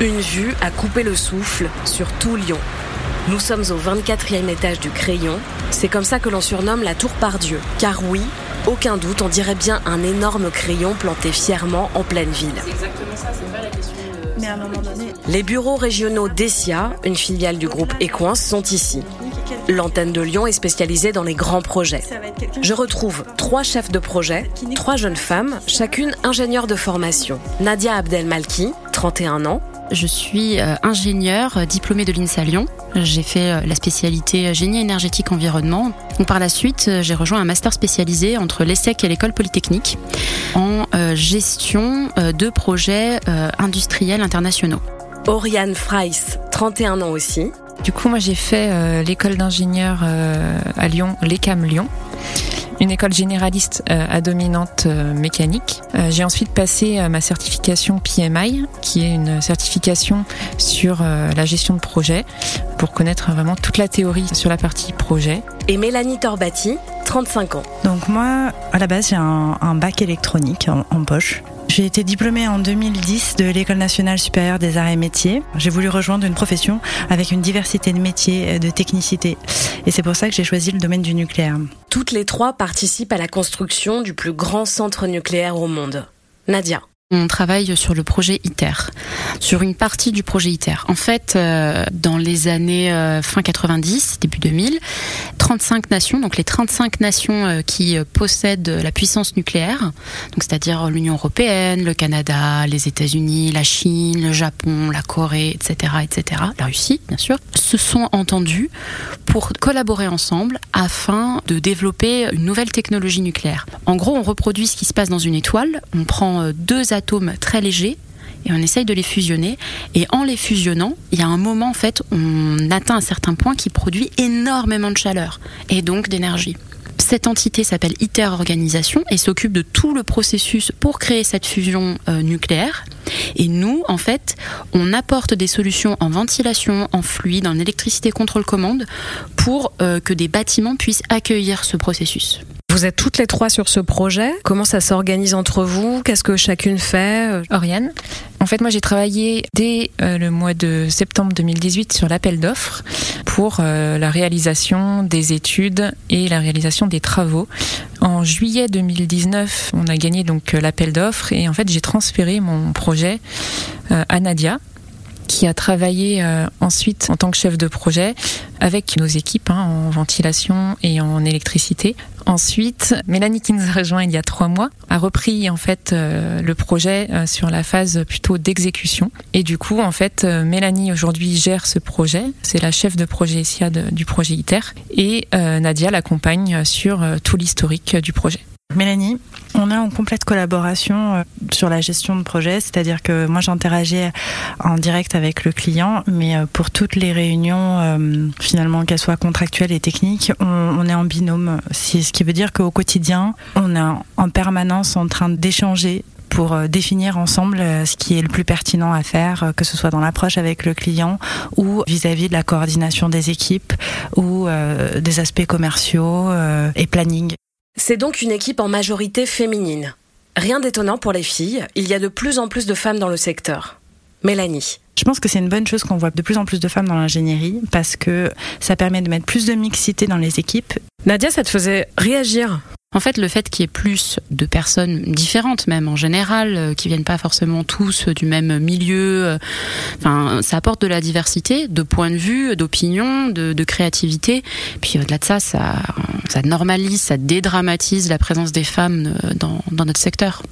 Une vue à couper le souffle sur tout Lyon. Nous sommes au 24e étage du Crayon. C'est comme ça que l'on surnomme la Tour Pardieu. Car oui, aucun doute, on dirait bien un énorme crayon planté fièrement en pleine ville. C'est exactement ça, c'est pas la question de... Mais à un moment donné, Les bureaux régionaux d'ESIA, une filiale du groupe Equins, sont ici. L'antenne de Lyon est spécialisée dans les grands projets. Je retrouve trois chefs de projet, trois jeunes femmes, chacune ingénieure de formation. Nadia Abdelmalki, 31 ans, Je suis euh, ingénieure euh, diplômée de l'INSA Lyon. J'ai fait euh, la spécialité génie énergétique environnement. Donc, par la suite, euh, j'ai rejoint un master spécialisé entre l'ESSEC et l'école polytechnique en euh, gestion euh, de projets euh, industriels internationaux. Oriane Freiss, 31 ans aussi, Du coup, moi, j'ai fait euh, l'école d'ingénieur euh, à Lyon, l'ECAM Lyon, une école généraliste euh, à dominante euh, mécanique. Euh, j'ai ensuite passé euh, ma certification PMI, qui est une certification sur euh, la gestion de projet, pour connaître vraiment toute la théorie sur la partie projet. et Mélanie Torbati, 35 ans. Donc moi, à la base, j'ai un, un bac électronique en, en poche. J'ai été diplômée en 2010 de l'École nationale supérieure des arts et métiers. J'ai voulu rejoindre une profession avec une diversité de métiers, de technicité. Et c'est pour ça que j'ai choisi le domaine du nucléaire. Toutes les trois participent à la construction du plus grand centre nucléaire au monde. Nadia. On travaille sur le projet ITER, sur une partie du projet ITER. En fait, euh, dans les années euh, fin 90, début 2000, 35 nations, donc les 35 nations euh, qui possèdent la puissance nucléaire, donc c'est-à-dire l'Union européenne, le Canada, les États-Unis, la Chine, le Japon, la Corée, etc., etc., la Russie, bien sûr, se sont entendus pour collaborer ensemble afin de développer une nouvelle technologie nucléaire. En gros, on reproduit ce qui se passe dans une étoile, on prend deux atomes très légers et on essaye de les fusionner. Et en les fusionnant, il y a un moment, en fait, on atteint un certain point qui produit énormément de chaleur et donc d'énergie. Cette entité s'appelle ITER Organisation et s'occupe de tout le processus pour créer cette fusion euh, nucléaire. Et nous, en fait, on apporte des solutions en ventilation, en fluide, en électricité contrôle-commande pour euh, que des bâtiments puissent accueillir ce processus. Vous êtes toutes les trois sur ce projet. Comment ça s'organise entre vous? Qu'est-ce que chacune fait? Oriane. En fait, moi, j'ai travaillé dès euh, le mois de septembre 2018 sur l'appel d'offres pour euh, la réalisation des études et la réalisation des travaux. En juillet 2019, on a gagné donc euh, l'appel d'offres et en fait, j'ai transféré mon projet à Nadia qui a travaillé euh, ensuite en tant que chef de projet avec nos équipes hein, en ventilation et en électricité. Ensuite, Mélanie qui nous a rejoint il y a trois mois a repris en fait euh, le projet euh, sur la phase plutôt d'exécution. Et du coup, en fait, Mélanie aujourd'hui gère ce projet. C'est la chef de projet SIA de- du projet ITER et Nadia l'accompagne sur tout l'historique du projet. Mélanie, on est en complète collaboration euh, sur la gestion de projet, c'est-à-dire que moi j'interagis en direct avec le client, mais euh, pour toutes les réunions, euh, finalement qu'elles soient contractuelles et techniques, on, est en binôme. Ce qui veut dire qu'au quotidien, on est en- en permanence en train d'échanger pour euh, définir ensemble euh, ce qui est le plus pertinent à faire, euh, que ce soit dans l'approche avec le client ou vis-à-vis de la coordination des équipes ou euh, des aspects commerciaux euh, et planning. C'est donc une équipe en majorité féminine. Rien d'étonnant pour les filles, il y a de plus en plus de femmes dans le secteur. Mélanie. Je pense que c'est une bonne chose qu'on voit de plus en plus de femmes dans l'ingénierie parce que ça permet de mettre plus de mixité dans les équipes. Nadia, ça te faisait réagir En fait, le fait qu'il y ait plus de personnes différentes, même en général, euh, qui viennent pas forcément tous du même milieu, euh, enfin, ça apporte de la diversité, de points de vue, d'opinion, de, créativité. Puis au-delà de ça, ça, ça normalise, ça dédramatise la présence des femmes euh, dans notre secteur.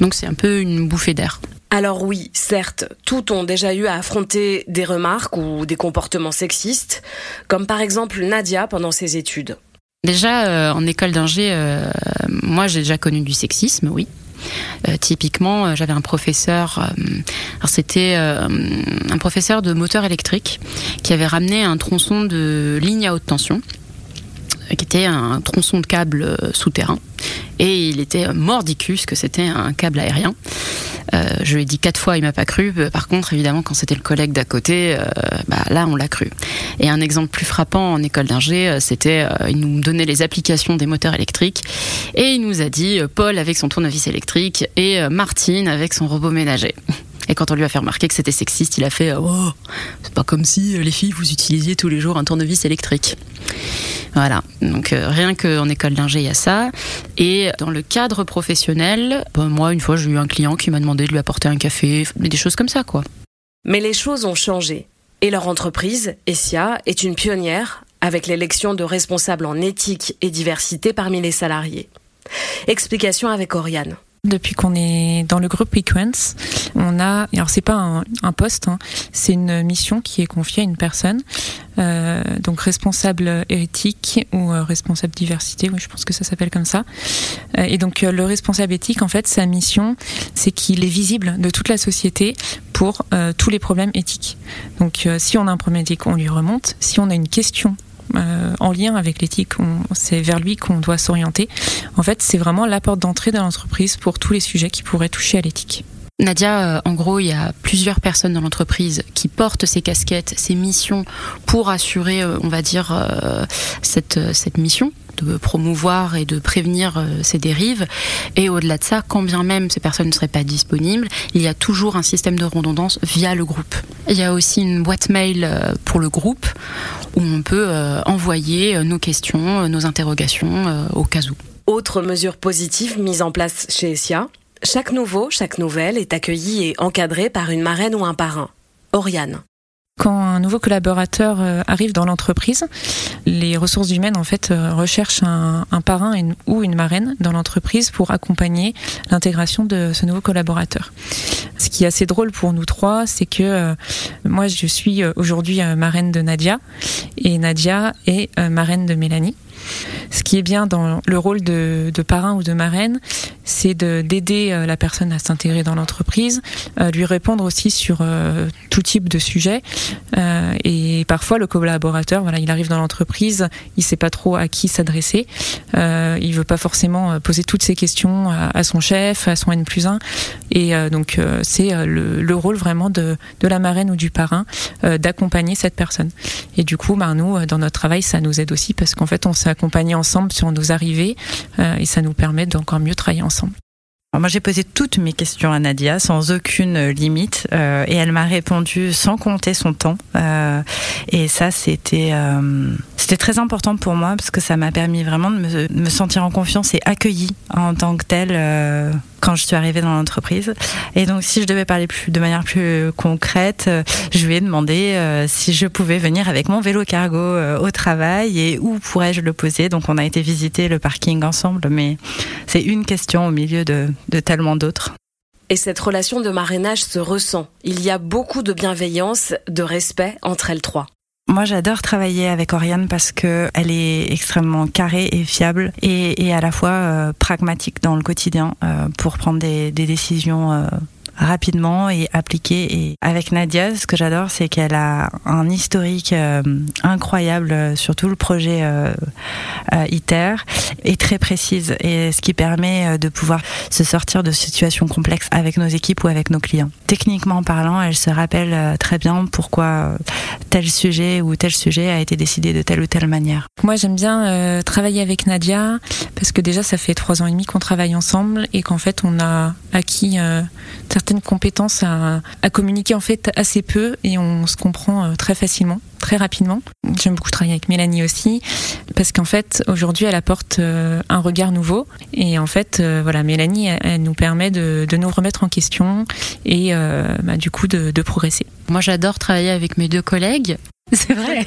Donc c'est un peu une bouffée d'air. Alors oui, certes, toutes ont déjà eu à affronter des remarques ou des comportements sexistes, comme par exemple Nadia pendant ses études. Déjà, euh, en école d'ingé, euh, moi j'ai déjà connu du sexisme, oui. Euh, typiquement, j'avais un professeur, c'était un professeur de moteur électrique qui avait ramené un tronçon de ligne à haute tension, qui était un tronçon de câble euh, souterrain. Et il était mordicus que c'était un câble aérien. Euh, je lui ai dit quatre fois, il m'a pas cru. Euh, Par contre, évidemment, quand c'était le collègue d'à côté, euh, bah, là, on l'a cru. Et un exemple plus frappant en école d'ingé, euh, c'était, euh, il nous donnait les applications des moteurs électriques et il nous a dit euh, Paul avec son tournevis électrique et euh, Martine avec son robot ménager. Quand on lui a fait remarquer que c'était sexiste, il a fait Oh, c'est pas comme si les filles vous utilisiez tous les jours un tournevis électrique. Voilà, donc euh, rien qu'en école d'ingé, il y a ça. Et dans le cadre professionnel, bah, moi, une fois, j'ai eu un client qui m'a demandé de lui apporter un café, des choses comme ça, quoi. Mais les choses ont changé. Et leur entreprise, Essia, est une pionnière avec l'élection de responsables en éthique et diversité parmi les salariés. Explication avec Oriane. Depuis qu'on est dans le groupe Equance, on a, alors c'est pas un, poste, hein, c'est une mission qui est confiée à une personne, euh, donc responsable éthique ou euh, responsable diversité, oui, je pense que ça s'appelle comme ça. Euh, et donc le responsable éthique, en fait, sa mission, c'est qu'il est visible de toute la société pour tous les problèmes éthiques. Donc si on a un problème éthique, on lui remonte. Si on a une question euh, en lien avec l'éthique. C'est vers lui qu'on doit s'orienter. En fait, c'est vraiment la porte d'entrée de l'entreprise pour tous les sujets qui pourraient toucher à l'éthique. Nadia, euh, en gros, il y a plusieurs personnes dans l'entreprise qui portent ces casquettes, ces missions pour assurer, euh, on va dire, cette, cette mission de promouvoir et de prévenir euh, ces dérives. Et au-delà de ça, quand bien même ces personnes ne seraient pas disponibles, il y a toujours un système de redondance via le groupe. Il y a aussi une boîte mail euh, pour le groupe où on peut euh, envoyer nos questions, nos interrogations au cas où. Autre mesure positive mise en place chez Essia, chaque nouveau, chaque nouvelle est accueilli et encadré par une marraine ou un parrain. Oriane. Quand un nouveau collaborateur euh, arrive dans l'entreprise, les ressources humaines en fait euh, recherchent un, parrain ou une marraine dans l'entreprise pour accompagner l'intégration de ce nouveau collaborateur. Ce qui est assez drôle pour nous trois, c'est que euh, moi je suis aujourd'hui marraine de Nadia et Nadia est marraine de Mélanie. Ce qui est bien dans le rôle de, parrain ou de marraine, c'est d'aider euh, la personne à s'intégrer dans l'entreprise, euh, lui répondre aussi sur euh, tout type de sujet. et parfois, le collaborateur, voilà, il arrive dans l'entreprise, il sait pas trop à qui s'adresser, il veut pas forcément poser toutes ses questions à, son chef, à son N plus 1. Et donc, c'est le, rôle vraiment de, la marraine ou du parrain d'accompagner cette personne. Et du coup, ben, nous, dans notre travail, ça nous aide aussi parce qu'en fait, on s'est accompagné ensemble sur nos arrivées euh, et ça nous permet d'encore mieux travailler ensemble. moi, j'ai posé toutes mes questions à Nadia sans aucune limite euh, et elle m'a répondu sans compter son temps. Euh, et ça, c'était c'était très important pour moi parce que ça m'a permis vraiment de me, me, sentir en confiance et accueillie en tant que telle quand je suis arrivée dans l'entreprise. Et donc, si je devais parler plus, de manière plus concrète, euh, je lui ai demandé euh, si je pouvais venir avec mon vélo cargo euh, au travail et où pourrais-je le poser. Donc, on a été visiter le parking ensemble, mais c'est une question au milieu de, de tellement d'autres. Et cette relation de marrainage se ressent. Il y a beaucoup de bienveillance, de respect entre elles trois. Moi, j'adore travailler avec Oriane parce que elle est extrêmement carrée et fiable et, et à la fois euh, pragmatique dans le quotidien euh, pour prendre des, décisions euh, rapidement et appliquer. Et avec Nadia, ce que j'adore, c'est qu'elle a un historique euh, incroyable sur tout le projet euh, euh, ITER et très précise. Et ce qui permet de pouvoir se sortir de situations complexes avec nos équipes ou avec nos clients. Techniquement parlant, elle se rappelle très bien pourquoi tel sujet ou tel sujet a été décidé de telle ou telle manière. Moi, j'aime bien travailler avec Nadia parce que déjà, ça fait trois ans et demi qu'on travaille ensemble et qu'en fait, on a acquis compétences à, communiquer en fait assez peu et on se comprend euh, très facilement très rapidement. J'aime beaucoup travailler avec Mélanie aussi parce qu'en fait aujourd'hui elle apporte euh, un regard nouveau et en fait euh, voilà Mélanie elle, nous permet de, nous remettre en question et bah, du coup de progresser. Moi j'adore travailler avec mes deux collègues c'est vrai.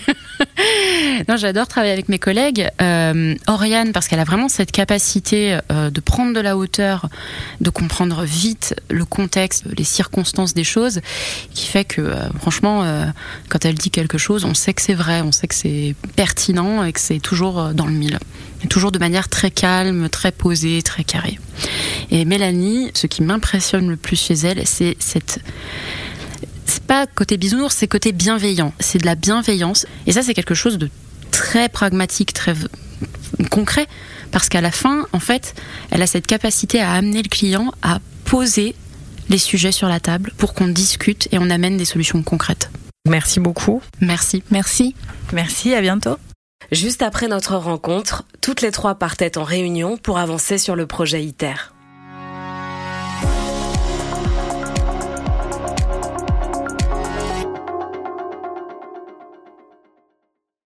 non, j'adore travailler avec mes collègues. Euh, Oriane, parce qu'elle a vraiment cette capacité euh, de prendre de la hauteur, de comprendre vite le contexte, les circonstances des choses, qui fait que, euh, franchement, quand elle dit quelque chose, on sait que c'est vrai, on sait que c'est pertinent et que c'est toujours dans le mille. Et toujours de manière très calme, très posée, très carrée. Et Mélanie, ce qui m'impressionne le plus chez elle, c'est cette c'est pas côté bisounours, c'est côté bienveillant. C'est de la bienveillance. Et ça, c'est quelque chose de très pragmatique, très concret. Parce qu'à la fin, en fait, elle a cette capacité à amener le client à poser les sujets sur la table pour qu'on discute et on amène des solutions concrètes. Merci beaucoup. Merci. Merci. Merci, à bientôt. Juste après notre rencontre, toutes les trois partaient en réunion pour avancer sur le projet ITER.